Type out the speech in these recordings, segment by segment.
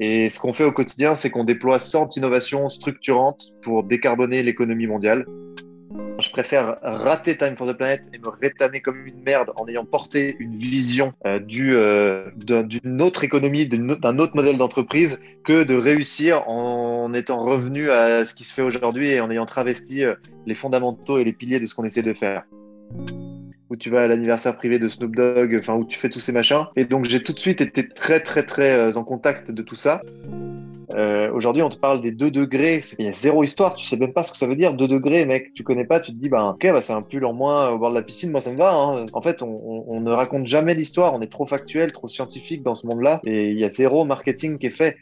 Et ce qu'on fait au quotidien, c'est qu'on déploie 100 innovations structurantes pour décarboner l'économie mondiale. Je préfère rater Time for the Planet et me rétamer comme une merde en ayant porté une vision euh, euh, d'une autre économie, d'un autre modèle d'entreprise, que de réussir en étant revenu à ce qui se fait aujourd'hui et en ayant travesti euh, les fondamentaux et les piliers de ce qu'on essaie de faire où tu vas à l'anniversaire privé de Snoop Dogg, enfin où tu fais tous ces machins. Et donc j'ai tout de suite été très très très en contact de tout ça. Euh, aujourd'hui, on te parle des 2 degrés. Il y a zéro histoire. Tu sais même pas ce que ça veut dire. 2 degrés, mec. Tu connais pas. Tu te dis, bah, ok, bah, c'est un pull en moins au bord de la piscine. Moi, ça me va. Hein. En fait, on, on, ne raconte jamais l'histoire. On est trop factuel, trop scientifique dans ce monde-là. Et il y a zéro marketing qui est fait.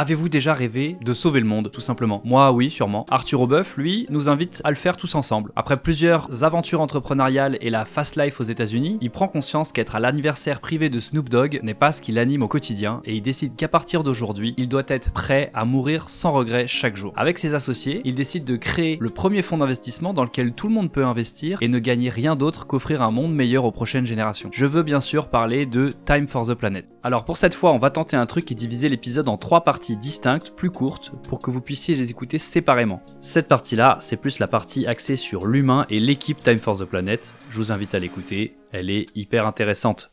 Avez-vous déjà rêvé de sauver le monde, tout simplement? Moi, oui, sûrement. Arthur Aubeuf, lui, nous invite à le faire tous ensemble. Après plusieurs aventures entrepreneuriales et la fast life aux États-Unis, il prend conscience qu'être à l'anniversaire privé de Snoop Dogg n'est pas ce qui l'anime au quotidien et il décide qu'à partir d'aujourd'hui, il doit être prêt à mourir sans regret chaque jour. Avec ses associés, il décide de créer le premier fonds d'investissement dans lequel tout le monde peut investir et ne gagner rien d'autre qu'offrir un monde meilleur aux prochaines générations. Je veux bien sûr parler de Time for the Planet. Alors pour cette fois, on va tenter un truc et diviser l'épisode en trois parties distinctes, plus courtes, pour que vous puissiez les écouter séparément. Cette partie-là, c'est plus la partie axée sur l'humain et l'équipe Time for the Planet. Je vous invite à l'écouter, elle est hyper intéressante.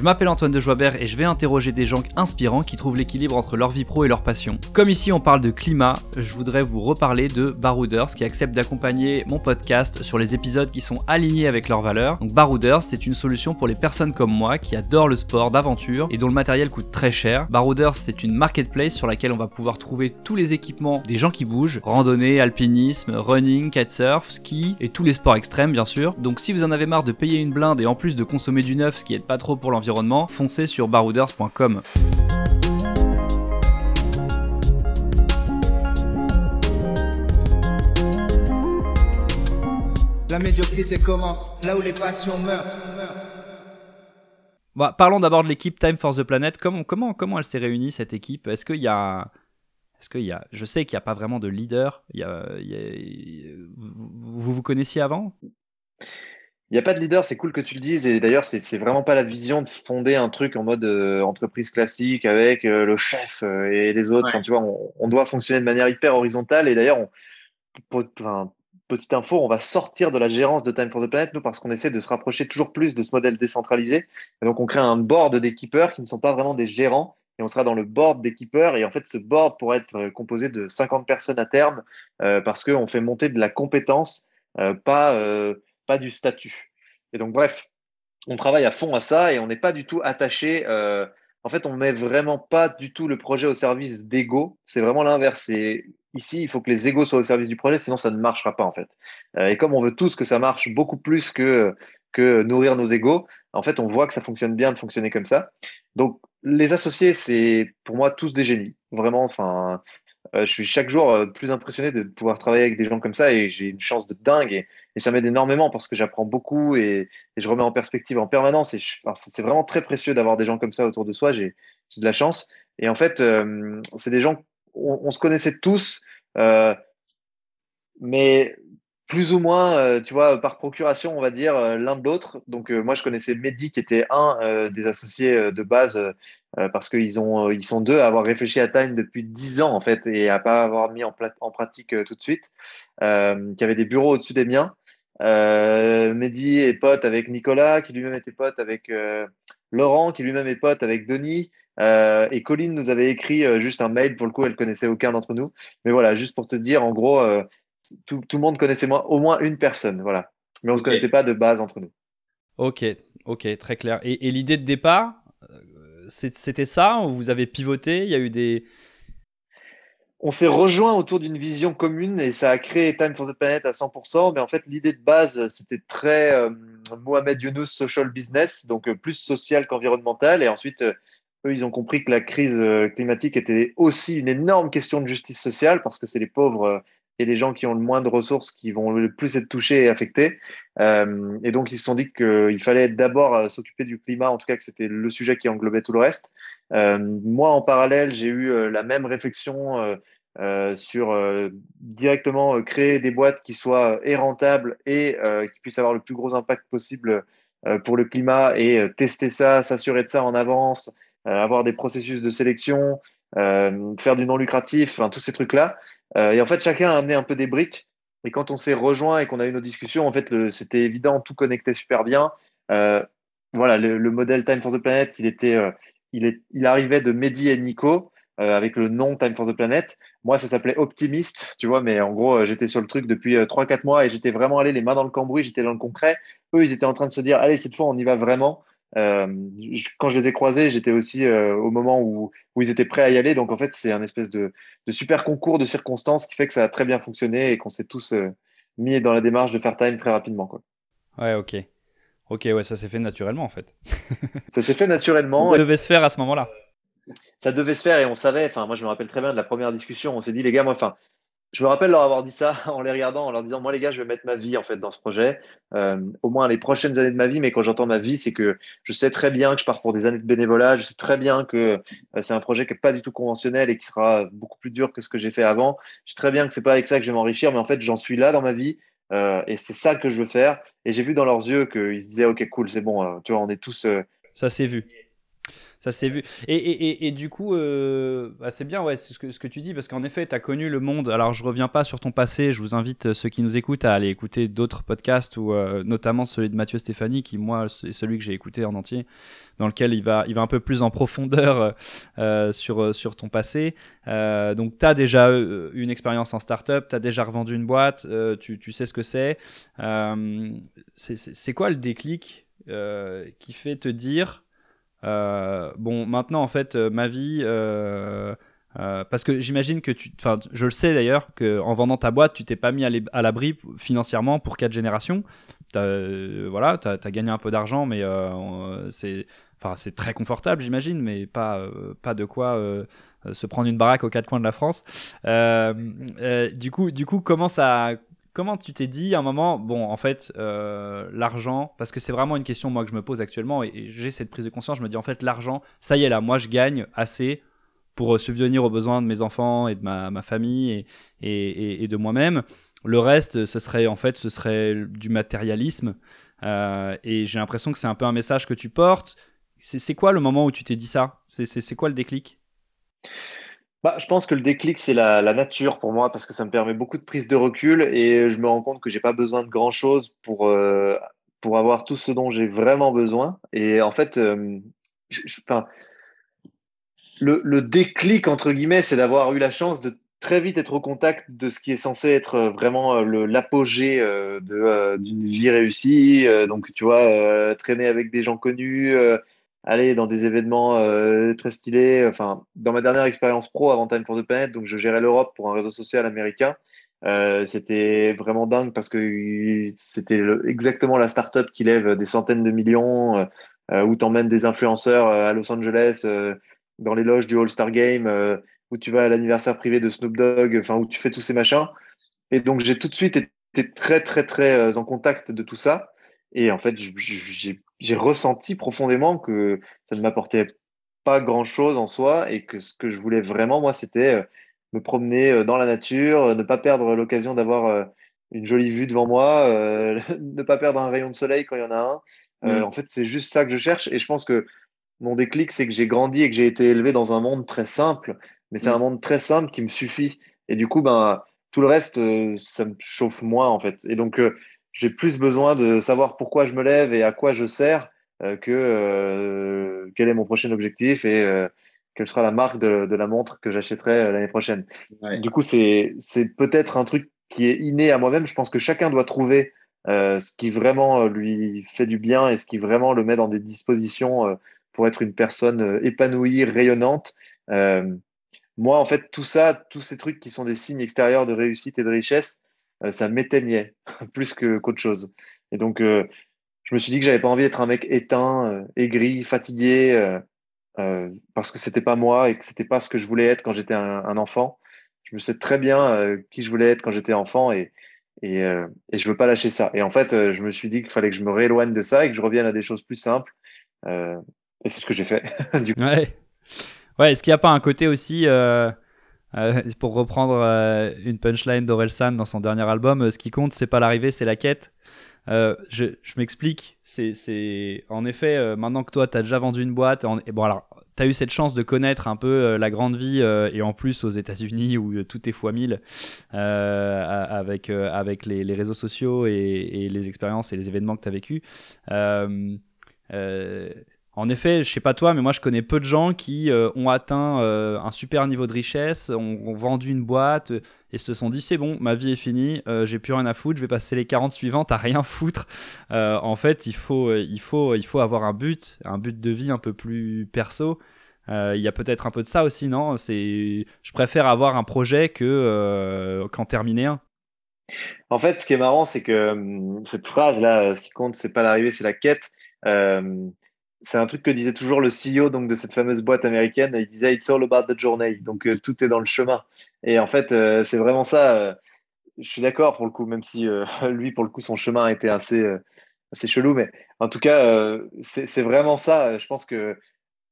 Je m'appelle Antoine de Joibert et je vais interroger des gens inspirants qui trouvent l'équilibre entre leur vie pro et leur passion. Comme ici on parle de climat, je voudrais vous reparler de Barouders qui accepte d'accompagner mon podcast sur les épisodes qui sont alignés avec leurs valeurs. Donc Barouders, c'est une solution pour les personnes comme moi qui adorent le sport d'aventure et dont le matériel coûte très cher. Barouders, c'est une marketplace sur laquelle on va pouvoir trouver tous les équipements des gens qui bougent, randonnée, alpinisme, running, kitesurf, ski et tous les sports extrêmes bien sûr. Donc si vous en avez marre de payer une blinde et en plus de consommer du neuf, ce qui aide pas trop pour l'environnement, foncez sur barouders.com. La médiocrité commence là où les passions meurent. Bah, parlons d'abord de l'équipe Time for the Planet. Comment, comment, comment elle s'est réunie cette équipe? Est-ce qu'il y a est-ce qu'il y a, je sais qu'il n'y a pas vraiment de leader. Il y a, vous, vous connaissiez avant? Il n'y a pas de leader, c'est cool que tu le dises. Et d'ailleurs, c'est vraiment pas la vision de fonder un truc en mode euh, entreprise classique avec euh, le chef euh, et les autres. Enfin, tu vois, on, doit fonctionner de manière hyper horizontale. Et d'ailleurs, enfin, petite info, on va sortir de la gérance de Time for the Planet, nous, parce qu'on essaie de se rapprocher toujours plus de ce modèle décentralisé. Et donc, on crée un board d'équipeurs qui ne sont pas vraiment des gérants. Et on sera dans le board d'équipeurs. Et en fait, ce board pourrait être composé de 50 personnes à terme parce qu'on fait monter de la compétence, pas pas du statut. Et donc, bref, on travaille à fond à ça et on n'est pas du tout attaché. Euh, en fait, on met vraiment pas du tout le projet au service d'ego. C'est vraiment l'inverse. Ici, il faut que les égos soient au service du projet, sinon ça ne marchera pas en fait. Euh, et comme on veut tous que ça marche beaucoup plus que, que nourrir nos égos, en fait, on voit que ça fonctionne bien de fonctionner comme ça. Donc, les associés, c'est pour moi tous des génies. Vraiment, enfin, euh, je suis chaque jour plus impressionné de pouvoir travailler avec des gens comme ça et j'ai une chance de dingue et, ça m'aide énormément parce que j'apprends beaucoup et, je remets en perspective en permanence et c'est vraiment très précieux d'avoir des gens comme ça autour de soi. J'ai de la chance et en fait, euh, c'est des gens on, se connaissait tous, mais plus ou moins, euh, tu vois, par procuration, on va dire, euh, l'un de l'autre. Donc, euh, moi, je connaissais Mehdi, qui était un des associés de base, parce qu'ils ont, sont deux à avoir réfléchi à Time depuis dix ans, en fait, et à pas avoir mis en pratique tout de suite, qui avait des bureaux au-dessus des miens. Mehdi est pote avec Nicolas, qui lui-même était pote avec Laurent, qui lui-même est pote avec Denis. et Colline nous avait écrit juste un mail, pour le coup, elle connaissait aucun d'entre nous. Mais voilà, juste pour te dire, en gros, tout, le monde connaissait moi, au moins une personne, voilà. Mais on ne se connaissait pas de base entre nous. Ok, ok, très clair. Et, l'idée de départ, euh, c'était ça ou vous avez pivoté? Il y a eu des. On s'est rejoint autour d'une vision commune et ça a créé Time for the Planet à 100%. Mais en fait, l'idée de base, c'était très euh, Mohamed Younous social business, donc euh, plus social qu'environnemental. Et ensuite, eux, ils ont compris que la crise climatique était aussi une énorme question de justice sociale parce que c'est les pauvres et les gens qui ont le moins de ressources qui vont le plus être touchés et affectés. Euh, et donc, ils se sont dit qu'il fallait d'abord euh, s'occuper du climat, en tout cas que c'était le sujet qui englobait tout le reste. Euh, moi, en parallèle, j'ai eu la même réflexion sur directement créer des boîtes qui soient et rentables et qui puissent avoir le plus gros impact possible pour le climat et tester ça, s'assurer de ça en avance, avoir des processus de sélection, faire du non lucratif, enfin tous ces trucs-là. Et en fait, chacun a amené un peu des briques. Et quand on s'est rejoint et qu'on a eu nos discussions, en fait, c'était évident, tout connectait super bien. voilà, le, le, modèle Time for the Planet, il était, il, est, il arrivait de Mehdi et Nico euh, avec le nom Time for the Planet. Moi, ça s'appelait Optimist, tu vois, mais en gros, euh, j'étais sur le truc depuis 3-4 euh, mois et j'étais vraiment allé les mains dans le cambouis, j'étais dans le concret. Eux, ils étaient en train de se dire, allez, cette fois, on y va vraiment. Euh, quand je les ai croisés, j'étais aussi au moment où, où, ils étaient prêts à y aller. Donc, en fait, c'est un espèce de, de, super concours de circonstances qui fait que ça a très bien fonctionné et qu'on s'est tous mis dans la démarche de faire time très rapidement. Quoi. Ouais, ok. Ok, ouais, ça s'est fait naturellement en fait. ça s'est fait naturellement. Ça devait se faire à ce moment-là ça devait se faire et on savait. Enfin, moi, je me rappelle très bien de la première discussion. On s'est dit, les gars, moi, enfin, je me rappelle leur avoir dit ça en les regardant, en leur disant, moi, les gars, je vais mettre ma vie en fait dans ce projet, euh, au moins les prochaines années de ma vie. Mais quand j'entends ma vie, c'est que je sais très bien que je pars pour des années de bénévolat. Je sais très bien que euh, c'est un projet qui est pas du tout conventionnel et qui sera beaucoup plus dur que ce que j'ai fait avant. Je sais très bien que c'est pas avec ça que je vais m'enrichir, mais en fait, j'en suis là dans ma vie. Euh, et c'est ça que je veux faire. Et j'ai vu dans leurs yeux qu'ils se disaient, OK, cool, c'est bon, tu vois, on est tous. ça s'est vu. Ça s'est vu. Et, et, et, du coup, euh, bah, c'est bien ouais, ce, que, ce que tu dis, parce qu'en effet, tu as connu le monde. Alors, je reviens pas sur ton passé, je vous invite euh, ceux qui nous écoutent à aller écouter d'autres podcasts, ou euh, notamment celui de Mathieu Stéphanie, qui, moi, c'est celui que j'ai écouté en entier, dans lequel il va, il va un peu plus en profondeur sur, sur ton passé. donc, tu as déjà une expérience en startup, tu as déjà revendu une boîte, tu, tu, sais ce que c'est. c'est quoi le déclic qui fait te dire euh, bon, maintenant, en fait, euh, ma vie. Euh, parce que j'imagine que tu. Enfin, je le sais d'ailleurs, qu'en vendant ta boîte, tu t'es pas mis à l'abri financièrement pour quatre générations. As, voilà, tu as, gagné un peu d'argent, mais c'est. Enfin, c'est très confortable, j'imagine, mais pas, pas de quoi se prendre une baraque aux quatre coins de la France. du coup, du coup, comment ça, comment tu t'es dit à un moment, bon, en fait, euh, l'argent, parce que c'est vraiment une question moi que je me pose actuellement et, j'ai cette prise de conscience, je me dis en fait, l'argent, ça y est là, moi je gagne assez pour euh, subvenir aux besoins de mes enfants et de ma, famille et, et, de moi-même. Le reste, ce serait en fait, ce serait du matérialisme. Euh, et j'ai l'impression que c'est un peu un message que tu portes. C'est quoi le moment où tu t'es dit ça? C'est quoi le déclic? Bah, je pense que le déclic, c'est la, nature pour moi parce que ça me permet beaucoup de prise de recul et je me rends compte que j'ai pas besoin de grand chose pour, euh, pour avoir tout ce dont j'ai vraiment besoin. Et en fait, euh, le, le, déclic, entre guillemets, c'est d'avoir eu la chance de très vite être au contact de ce qui est censé être vraiment l'apogée euh, d'une vie réussie. donc, tu vois, traîner avec des gens connus aller dans des événements euh, très stylés. Enfin, dans ma dernière expérience pro avant Time for the Planet, donc je gérais l'Europe pour un réseau social américain. Euh, c'était vraiment dingue parce que c'était exactement la startup qui lève des centaines de millions, euh, euh où t'emmènes des influenceurs à Los Angeles, dans les loges du All-Star Game, où tu vas à l'anniversaire privé de Snoop Dogg, enfin où tu fais tous ces machins. Et donc j'ai tout de suite été très très très en contact de tout ça. Et en fait, j'ai ressenti profondément que ça ne m'apportait pas grand-chose en soi et que ce que je voulais vraiment, moi, c'était euh, me promener euh, dans la nature, euh, ne pas perdre l'occasion d'avoir une jolie vue devant moi, ne pas perdre un rayon de soleil quand il y en a un. Mmh. En fait, c'est juste ça que je cherche. Et je pense que mon déclic, c'est que j'ai grandi et que j'ai été élevé dans un monde très simple, mais c'est mmh. un monde très simple qui me suffit. Et du coup, ben, tout le reste, ça me chauffe moins, en fait. Et donc, j'ai plus besoin de savoir pourquoi je me lève et à quoi je sers euh, que euh, quel est mon prochain objectif et euh, quelle sera la marque de, de la montre que j'achèterai l'année prochaine. Du coup, c'est peut-être un truc qui est inné à moi-même. Je pense que chacun doit trouver ce qui vraiment lui fait du bien et ce qui vraiment le met dans des dispositions pour être une personne épanouie, rayonnante. moi, en fait, tout ça, tous ces trucs qui sont des signes extérieurs de réussite et de richesse, ça m'éteignait plus que qu'autre chose. Et donc, euh, je me suis dit que j'avais pas envie d'être un mec éteint, euh, aigri, fatigué, parce que c'était pas moi et que c'était pas ce que je voulais être quand j'étais un, enfant. Je me sais très bien qui je voulais être quand j'étais enfant et, et, et je veux pas lâcher ça. Et en fait, je me suis dit qu'il fallait que je me rééloigne de ça et que je revienne à des choses plus simples. et c'est ce que j'ai fait. Ouais. Ouais, est-ce qu'il n'y a pas un côté aussi euh, pour reprendre euh, une punchline d'Orelsan dans son dernier album, euh, ce qui compte, c'est pas l'arrivée, c'est la quête. je, m'explique. C'est, en effet, maintenant que toi, tu as déjà vendu une boîte, et bon, alors, tu as eu cette chance de connaître un peu la grande vie, et en plus aux États-Unis où tout est fois 1000 avec, les, réseaux sociaux et, et, les expériences et les événements que tu as vécu. En effet, je sais pas toi, mais moi je connais peu de gens qui euh, ont atteint euh, un super niveau de richesse, ont, vendu une boîte euh, et se sont dit c'est bon, ma vie est finie, j'ai plus rien à foutre, je vais passer les 40 suivantes à rien foutre. en fait, il faut, il, faut, il faut avoir un but, un but de vie un peu plus perso. Il y a peut-être un peu de ça aussi, non? C'est, je préfère avoir un projet que qu'en terminer un. En fait, ce qui est marrant, c'est que hum, cette phrase là, ce qui compte, c'est pas l'arrivée, c'est la quête c'est un truc que disait toujours le CEO donc de cette fameuse boîte américaine. Il disait It's all about the journey. Donc euh, tout est dans le chemin. Et en fait, euh, c'est vraiment ça. Euh, je suis d'accord pour le coup, même si lui, pour le coup, son chemin a été assez, assez chelou. Mais en tout cas, c'est vraiment ça. Je pense que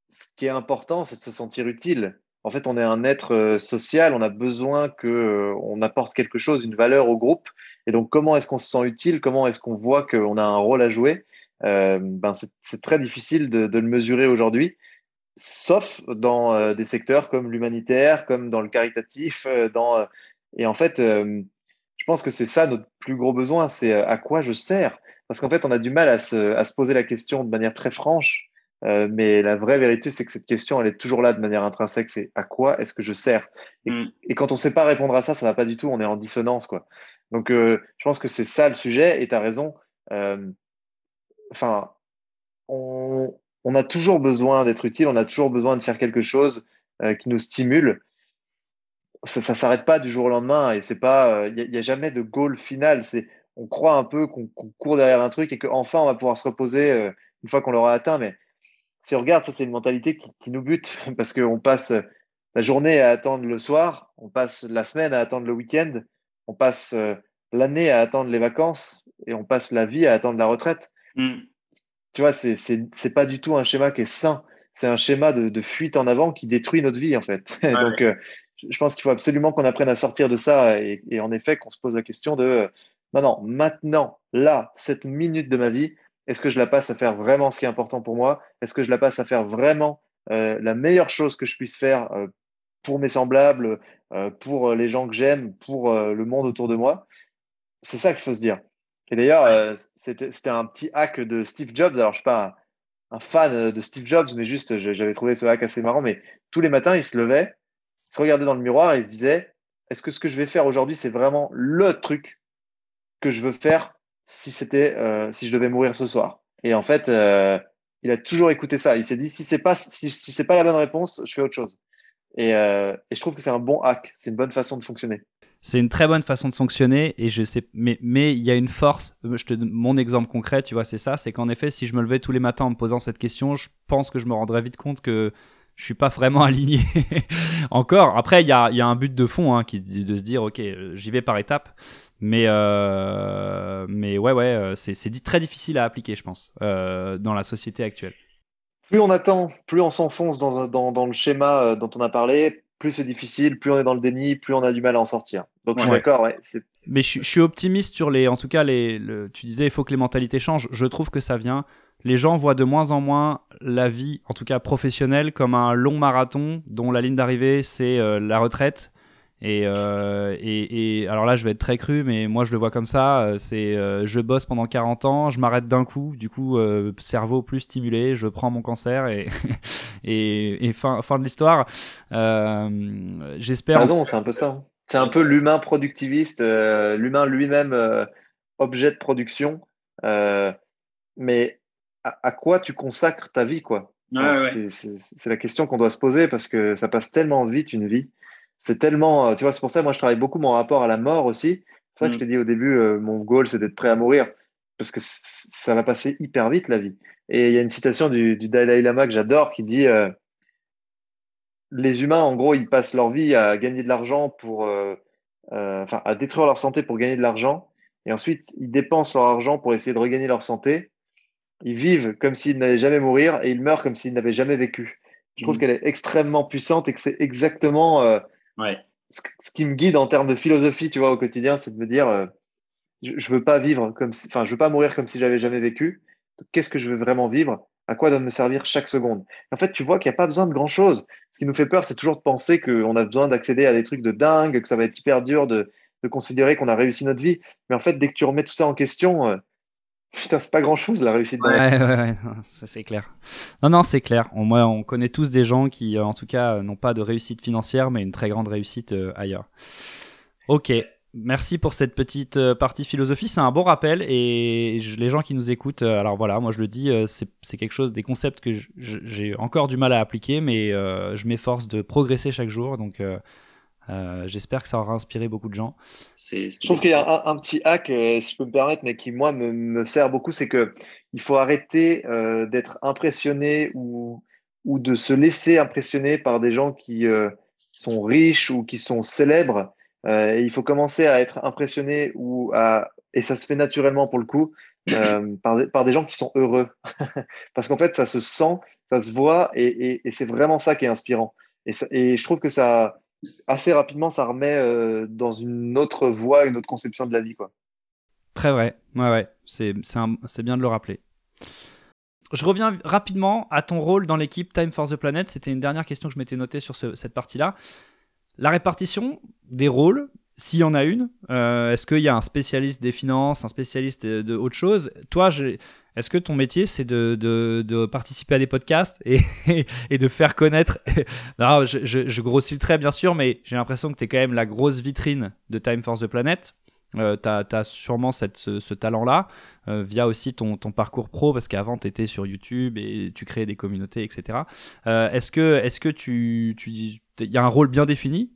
ce qui est important, c'est de se sentir utile. En fait, on est un être social. On a besoin que on apporte quelque chose, une valeur au groupe. Et donc, comment est-ce qu'on se sent utile? Comment est-ce qu'on voit qu'on a un rôle à jouer? Euh, ben c'est très difficile de, de le mesurer aujourd'hui, sauf dans euh, des secteurs comme l'humanitaire, comme dans le caritatif. Euh, dans, et en fait, je pense que c'est ça notre plus gros besoin, c'est à quoi je sers? Parce qu'en fait, on a du mal à se, à se, poser la question de manière très franche. Mais la vraie vérité, c'est que cette question, elle est toujours là de manière intrinsèque. C'est à quoi est-ce que je sers? Et, mm. et, quand on ne sait pas répondre à ça, ça va pas du tout. On est en dissonance, quoi. Donc, je pense que c'est ça le sujet. Et tu as raison. Enfin, on, a toujours besoin d'être utile, on a toujours besoin de faire quelque chose euh, qui nous stimule. Ça, ne s'arrête pas du jour au lendemain et c'est pas, il euh, n'y a, jamais de goal final. C'est, on croit un peu qu'on court derrière un truc et qu'enfin on va pouvoir se reposer euh, une fois qu'on l'aura atteint. Mais si on regarde, ça c'est une mentalité qui, nous bute parce qu'on passe la journée à attendre le soir, on passe la semaine à attendre le week-end, on passe l'année à attendre les vacances et on passe la vie à attendre la retraite. Mm. Tu vois, c'est pas du tout un schéma qui est sain. C'est un schéma de, fuite en avant qui détruit notre vie, en fait. Donc, euh, je pense qu'il faut absolument qu'on apprenne à sortir de ça et, en effet qu'on se pose la question de euh, non, non, maintenant, là, cette minute de ma vie, est-ce que je la passe à faire vraiment ce qui est important pour moi? Est-ce que je la passe à faire vraiment euh, la meilleure chose que je puisse faire pour mes semblables, pour les gens que j'aime, pour le monde autour de moi? C'est ça qu'il faut se dire. Et d'ailleurs, euh, c'était un petit hack de Steve Jobs. Alors, je ne suis pas un, fan de Steve Jobs, mais juste, j'avais trouvé ce hack assez marrant. Mais tous les matins, il se levait, il se regardait dans le miroir et il se disait Est-ce que ce que je vais faire aujourd'hui, c'est vraiment le truc que je veux faire si, c'était, euh, si je devais mourir ce soir? Et en fait, euh, il a toujours écouté ça. Il s'est dit Si ce n'est pas, si, si pas la bonne réponse, je fais autre chose. Et, et je trouve que c'est un bon hack. C'est une bonne façon de fonctionner. C'est une très bonne façon de fonctionner et je sais, mais mais il y a une force. Mon exemple concret, tu vois, c'est ça, c'est qu'en effet, si je me levais tous les matins en me posant cette question, je pense que je me rendrais vite compte que je suis pas vraiment aligné. Encore. Après, il y a, y a, un but de fond hein, qui de se dire, ok, j'y vais par étapes. Mais euh, mais ouais ouais, euh, c'est très difficile à appliquer, je pense, euh, dans la société actuelle. Plus on attend, plus on s'enfonce dans, dans, dans, le schéma dont on a parlé, plus c'est difficile, plus on est dans le déni, plus on a du mal à en sortir. Donc je suis d'accord, ouais, Mais je, suis optimiste sur les. En tout cas, les, tu disais, il faut que les mentalités changent. Je trouve que ça vient. Les gens voient de moins en moins la vie, en tout cas professionnelle, comme un long marathon dont la ligne d'arrivée c'est euh, la retraite euh, et, et, alors là, je vais être très cru, mais moi je le vois comme ça. Euh, c'est euh, je bosse pendant 40 ans, je m'arrête d'un coup, du coup cerveau plus stimulé, je prends mon cancer et et, fin, fin de l'histoire. J'espère. Raison, c'est un peu ça. C'est un peu l'humain productiviste, l'humain lui-même objet de production. mais à, quoi tu consacres ta vie, quoi? C'est la question qu'on doit se poser parce que ça passe tellement vite une vie c'est tellement, euh, tu vois, c'est pour ça, moi, je travaille beaucoup mon rapport à la mort aussi. C'est ça que je mm. t'ai dit au début, euh, mon goal, c'est d'être prêt à mourir parce que ça va passer hyper vite la vie. Et il y a une citation du, Dalai Lama que j'adore qui dit euh, les humains, en gros, ils passent leur vie à gagner de l'argent pour, enfin, à détruire leur santé pour gagner de l'argent, et ensuite ils dépensent leur argent pour essayer de regagner leur santé. Ils vivent comme s'ils n'allaient jamais mourir et ils meurent comme s'ils n'avaient jamais vécu. Je trouve mm. qu'elle est extrêmement puissante et que c'est exactement ce, qui me guide en termes de philosophie, tu vois, au quotidien, c'est de me dire, euh, je, je veux pas vivre comme si, enfin, je veux pas mourir comme si j'avais jamais vécu. Qu'est-ce que je veux vraiment vivre? À quoi doit me servir chaque seconde? En fait, tu vois qu'il n'y a pas besoin de grand chose. Ce qui nous fait peur, c'est toujours de penser qu'on a besoin d'accéder à des trucs de dingue, que ça va être hyper dur de, de considérer qu'on a réussi notre vie. Mais en fait, dès que tu remets tout ça en question, euh, putain, c'est pas grand chose la réussite. Ouais, ouais, ouais, ça c'est clair. Non, non, c'est clair. On, moi, on connaît tous des gens qui, euh, en tout cas, euh, n'ont pas de réussite financière, mais une très grande réussite ailleurs. Ok. Merci pour cette petite partie philosophie, c'est un bon rappel et les gens qui nous écoutent, alors voilà, moi je le dis, c'est quelque chose, des concepts que j'ai encore du mal à appliquer, mais je m'efforce de progresser chaque jour, donc euh, j'espère que ça aura inspiré beaucoup de gens. Je trouve qu'il y a un, petit hack, euh, si je peux me permettre, mais qui moi me, sert beaucoup, c'est que il faut arrêter euh, d'être impressionné ou, ou de se laisser impressionner par des gens qui sont riches ou qui sont célèbres. et il faut commencer à être impressionné ou à et ça se fait naturellement pour le coup par, des, par des gens qui sont heureux, parce qu'en fait ça se sent, ça se voit et, et, c'est vraiment ça qui est inspirant. Et, et je trouve que ça assez rapidement, ça remet euh, dans une autre voie, une autre conception de la vie. Quoi. Très vrai, ouais, ouais, c'est, bien de le rappeler. Je reviens rapidement à ton rôle dans l'équipe Time for the Planet. C'était une dernière question que je m'étais notée sur cette partie-là. La répartition des rôles, s'il y en a une, euh, est-ce qu'il y a un spécialiste des finances, un spécialiste de, de autre chose? Toi, est-ce que ton métier, c'est de, participer à des podcasts et, de faire connaître Non, je, grossis le trait, bien sûr, mais j'ai l'impression que tu es quand même la grosse vitrine de Time Force the Planet. Euh, tu as, sûrement ce, talent-là, euh, via aussi ton, parcours pro, parce qu'avant, tu étais sur YouTube et tu créais des communautés, etc. Euh, est-ce que, tu, tu il y a un rôle bien défini?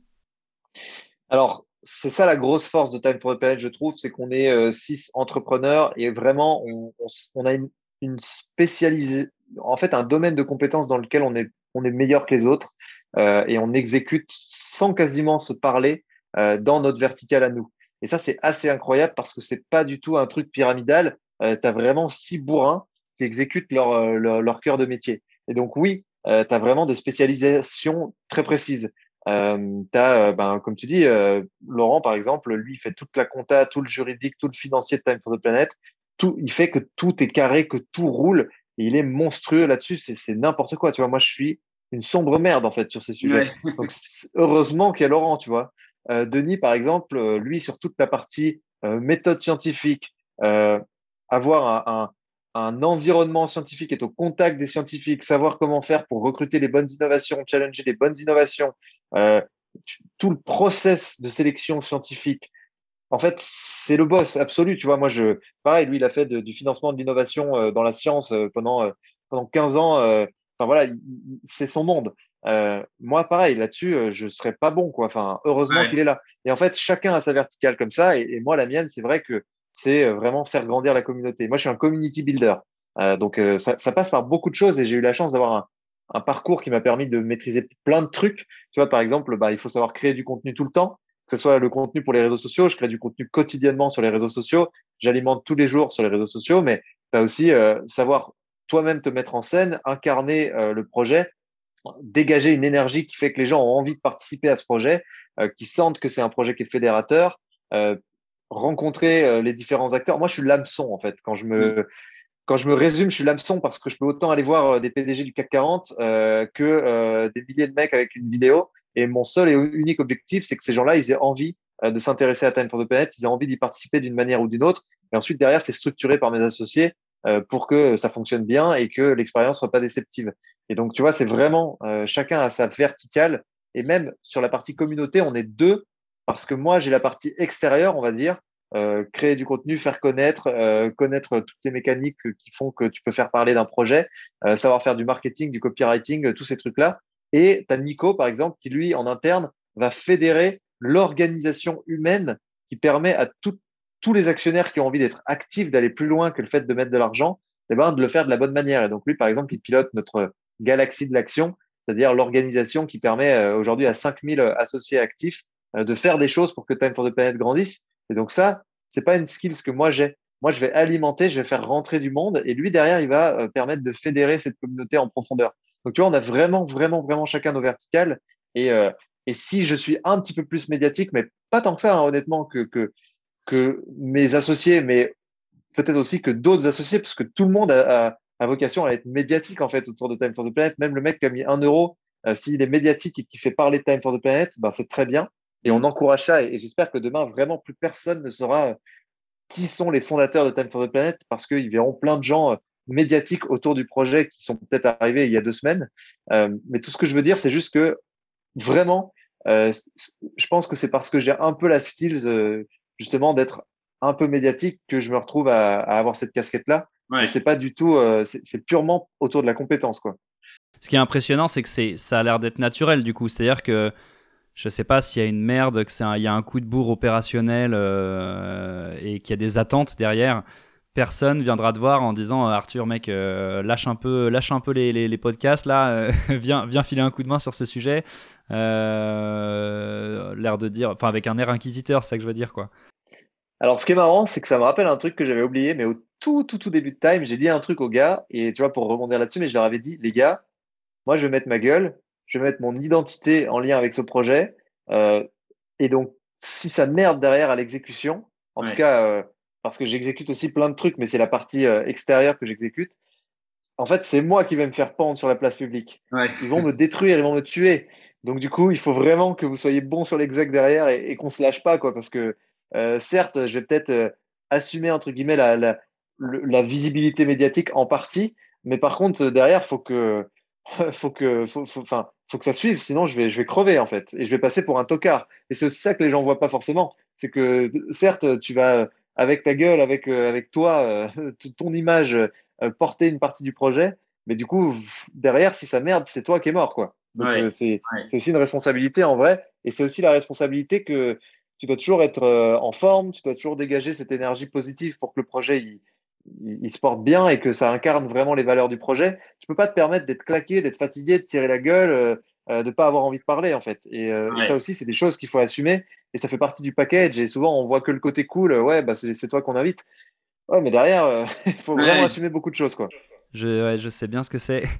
Alors, c'est ça la grosse force de Time for the Planet, je trouve, c'est qu'on est, euh, six entrepreneurs et vraiment on, on, a une, une spécialisée, en fait, un domaine de compétences dans lequel on est, on est meilleur que les autres euh, et on exécute sans quasiment se parler euh, dans notre verticale à nous. Et ça, c'est assez incroyable parce que c'est pas du tout un truc pyramidal. Euh, tu as vraiment six bourrins qui exécutent leur, euh, leur, leur cœur de métier. Et donc, oui, euh, tu as vraiment des spécialisations très précises. Euh, as, euh, ben, comme tu dis, euh, Laurent, par exemple, lui, il fait toute la compta, tout le juridique, tout le financier de Time for the Planet. Tout, il fait que tout est carré, que tout roule. Et il est monstrueux là-dessus. C'est n'importe quoi. Tu vois, moi, je suis une sombre merde, en fait, sur ces sujets. Donc, heureusement qu'il y a Laurent, tu vois. Euh, Denis, par exemple, euh, lui, sur toute la partie méthode scientifique, avoir un, un un environnement scientifique, est au contact des scientifiques, savoir comment faire pour recruter les bonnes innovations, challenger les bonnes innovations, euh, tout le process de sélection scientifique. En fait, c'est le boss absolu. Tu vois, moi, je, pareil, lui, il a fait du financement de l'innovation euh, dans la science euh, pendant, pendant 15 ans. enfin, voilà, c'est son monde. moi, pareil, là-dessus, je serais pas bon, quoi. Enfin, heureusement qu'il est là. Et en fait, chacun a sa verticale comme ça. Et, et moi, la mienne, c'est vrai que c'est euh, vraiment faire grandir la communauté. Moi, je suis un community builder. Euh, donc, euh, ça, passe par beaucoup de choses et j'ai eu la chance d'avoir un, parcours qui m'a permis de maîtriser plein de trucs. Tu vois, par exemple, bah, il faut savoir créer du contenu tout le temps, que ce soit le contenu pour les réseaux sociaux. Je crée du contenu quotidiennement sur les réseaux sociaux. J'alimente tous les jours sur les réseaux sociaux, mais tu as aussi savoir toi-même te mettre en scène, incarner le projet, dégager une énergie qui fait que les gens ont envie de participer à ce projet, qui sentent que c'est un projet qui est fédérateur, rencontrer euh, les différents acteurs. Moi, je suis l'hameçon, en fait. Quand je me, mm. quand je me résume, je suis l'hameçon parce que je peux autant aller voir euh, des PDG du CAC 40 euh, que euh, des milliers de mecs avec une vidéo. Et mon seul et unique objectif, c'est que ces gens-là, ils aient envie de s'intéresser à Time for the Planet, ils aient envie d'y participer d'une manière ou d'une autre. Et ensuite, derrière, c'est structuré par mes associés pour que ça fonctionne bien et que l'expérience soit pas déceptive. Et donc, tu vois, c'est vraiment chacun a sa verticale. Et même sur la partie communauté, on est deux parce que moi, j'ai la partie extérieure, on va dire, euh, créer du contenu, faire connaître, euh, connaître toutes les mécaniques qui font que tu peux faire parler d'un projet, euh, savoir faire du marketing, du copywriting, tous ces trucs-là. Et tu as Nico, par exemple, qui lui, en interne, va fédérer l'organisation humaine qui permet à tous les actionnaires qui ont envie d'être actifs, d'aller plus loin que le fait de mettre de l'argent, eh ben, de le faire de la bonne manière. Et donc lui, par exemple, il pilote notre galaxie de l'action, c'est-à-dire l'organisation qui permet aujourd'hui à 5000 associés actifs euh, de faire des choses pour que Time for the Planet grandisse. Et donc ça, c'est pas une skill que moi j'ai. Moi, je vais alimenter, je vais faire rentrer du monde, et lui derrière, il va euh, permettre de fédérer cette communauté en profondeur. Donc tu vois, on a vraiment, vraiment, vraiment chacun nos verticales. Et, euh, et si je suis un petit peu plus médiatique, mais pas tant que ça, hein, honnêtement, que, que que mes associés, mais peut-être aussi que d'autres associés, parce que tout le monde a, a, vocation à être médiatique en fait autour de Time for the Planet. Même le mec qui a mis un euro, euh, s'il est médiatique et qui fait parler de Time for the Planet, ben, c'est très bien. Et on encourage ça. Et, j'espère que demain, vraiment, plus personne ne saura euh, qui sont les fondateurs de Time for the Planet parce qu'ils verront plein de gens euh, médiatiques autour du projet qui sont peut-être arrivés il y a deux semaines. mais tout ce que je veux dire, c'est juste que vraiment, je pense que c'est parce que j'ai un peu la skills justement d'être un peu médiatique que je me retrouve à, avoir cette casquette-là. Ouais. C'est pas du tout, euh, c'est purement autour de la compétence, quoi. Ce qui est impressionnant, c'est que c'est, ça a l'air d'être naturel, du coup. C'est-à-dire que je sais pas s'il y a une merde, qu'il y a un coup de bourre opérationnel euh, et qu'il y a des attentes derrière. Personne viendra te voir en disant Arthur, mec, euh, lâche un peu, lâche un peu les, les, podcasts là, viens, viens filer un coup de main sur ce sujet. l'air de dire, enfin avec un air inquisiteur, c'est ça que je veux dire quoi. Alors, ce qui est marrant, c'est que ça me rappelle un truc que j'avais oublié, mais au tout, tout, tout début de time, j'ai dit un truc aux gars, et tu vois, pour rebondir là-dessus, mais je leur avais dit, les gars, moi, je vais mettre ma gueule, je vais mettre mon identité en lien avec ce projet, euh, et donc, si ça merde derrière à l'exécution, en tout cas, euh, parce que j'exécute aussi plein de trucs, mais c'est la partie euh, extérieure que j'exécute, en fait, c'est moi qui vais me faire pendre sur la place publique. Ils vont me détruire, ils vont me tuer. Donc, du coup, il faut vraiment que vous soyez bon sur l'exec derrière et, et qu'on se lâche pas, quoi, parce que euh, certes, je vais peut-être euh, assumer entre guillemets la, la, la, visibilité médiatique en partie, mais par contre derrière, faut que faut que faut, faut, faut que ça suive, sinon je vais je vais crever en fait et je vais passer pour un tocard. Et c'est aussi ça que les gens voient pas forcément, c'est que certes tu vas avec ta gueule, avec euh, avec toi, ton image porter une partie du projet, mais du coup derrière si ça merde, c'est toi qui es mort quoi. Donc c'est aussi une responsabilité en vrai, et c'est aussi la responsabilité que tu dois toujours être euh, en forme, tu dois toujours dégager cette énergie positive pour que le projet il, il, se porte bien et que ça incarne vraiment les valeurs du projet. Tu peux pas te permettre d'être claqué, d'être fatigué, de tirer la gueule, euh, euh de pas avoir envie de parler en fait. Et, euh, ça aussi, c'est des choses qu'il faut assumer et ça fait partie du package. Et souvent, on voit que le côté cool. Ouais, bah c'est toi qu'on invite. Ouais, mais derrière, il faut vraiment assumer beaucoup de choses quoi. Je, je sais bien ce que c'est.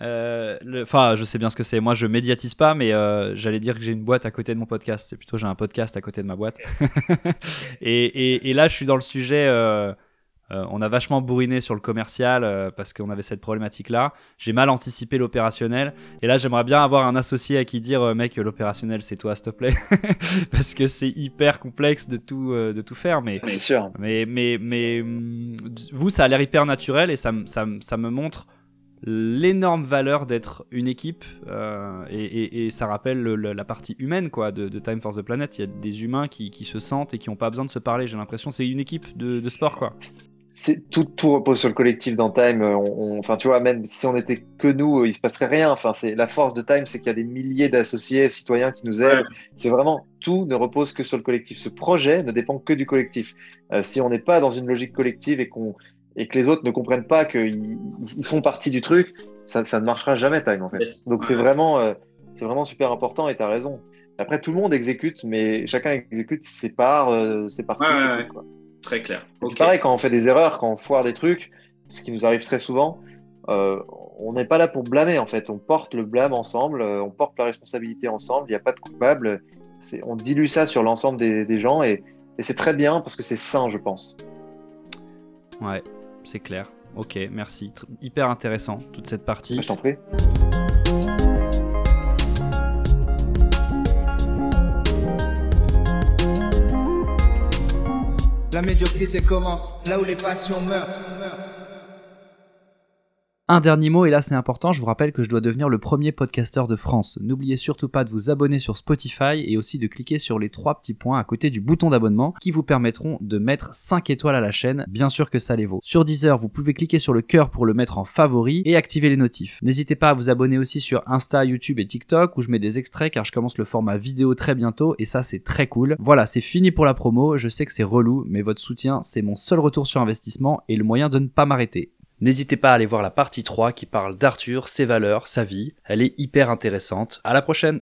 Euh, enfin, je sais bien ce que c'est. Moi, je médiatise pas, mais euh, j'allais dire que j'ai une boîte à côté de mon podcast. C'est plutôt j'ai un podcast à côté de ma boîte. et, et, et, là, je suis dans le sujet. Euh, euh, on a vachement bourriné sur le commercial euh, parce qu'on avait cette problématique-là. J'ai mal anticipé l'opérationnel. Et là, j'aimerais bien avoir un associé à qui dire, euh, mec, l'opérationnel, c'est toi, s'il te plaît. parce que c'est hyper complexe de tout, de tout faire. Mais, sûr. mais, mais, mais mm, vous, ça a l'air hyper naturel et ça, ça, ça me montre l'énorme valeur d'être une équipe et, ça rappelle la partie humaine quoi de, Time for the Planet. Il y a des humains qui, se sentent et qui n'ont pas besoin de se parler. J'ai l'impression c'est une équipe de, de, sport quoi tout, tout repose sur le collectif dans Time. enfin, tu vois, même si on était que nous, il se passerait rien. Enfin, c'est la force de Time, c'est qu'il y a des milliers d'associés, citoyens qui nous aident. C'est vraiment tout ne repose que sur le collectif. Ce projet ne dépend que du collectif. Euh, si on n'est pas dans une logique collective et qu'on et que les autres ne comprennent pas qu'ils ils font partie du truc, ça, ça, ne marchera jamais Time en fait. Donc c'est vraiment, euh, c'est vraiment super important et tu as raison. Après, tout le monde exécute, mais chacun exécute ses parts, euh, ses parties. Très clair. Okay. Pareil, quand on fait des erreurs, quand on foire des trucs, ce qui nous arrive très souvent, euh, on n'est pas là pour blâmer en fait. On porte le blâme ensemble, euh, on porte la responsabilité ensemble. Il n'y a pas de coupable. On dilue ça sur l'ensemble des, des, gens et, et c'est très bien parce que c'est sain, je pense. Ouais, c'est clair. Ok, merci. Hyper intéressant toute cette partie. Je t'en prie. La médiocrité commence là où les passions meurent. Un dernier mot, et là c'est important, je vous rappelle que je dois devenir le premier podcasteur de France. N'oubliez surtout pas de vous abonner sur Spotify et aussi de cliquer sur les trois petits points à côté du bouton d'abonnement qui vous permettront de mettre 5 étoiles à la chaîne, bien sûr que ça les vaut. Sur Deezer, vous pouvez cliquer sur le cœur pour le mettre en favori et activer les notifs. N'hésitez pas à vous abonner aussi sur Insta, YouTube et TikTok où je mets des extraits car je commence le format vidéo très bientôt et ça c'est très cool. Voilà, c'est fini pour la promo, je sais que c'est relou, mais votre soutien c'est mon seul retour sur investissement et le moyen de ne pas m'arrêter. N'hésitez pas à aller voir la partie 3 qui parle d'Arthur, ses valeurs, sa vie. Elle est hyper intéressante. À la prochaine!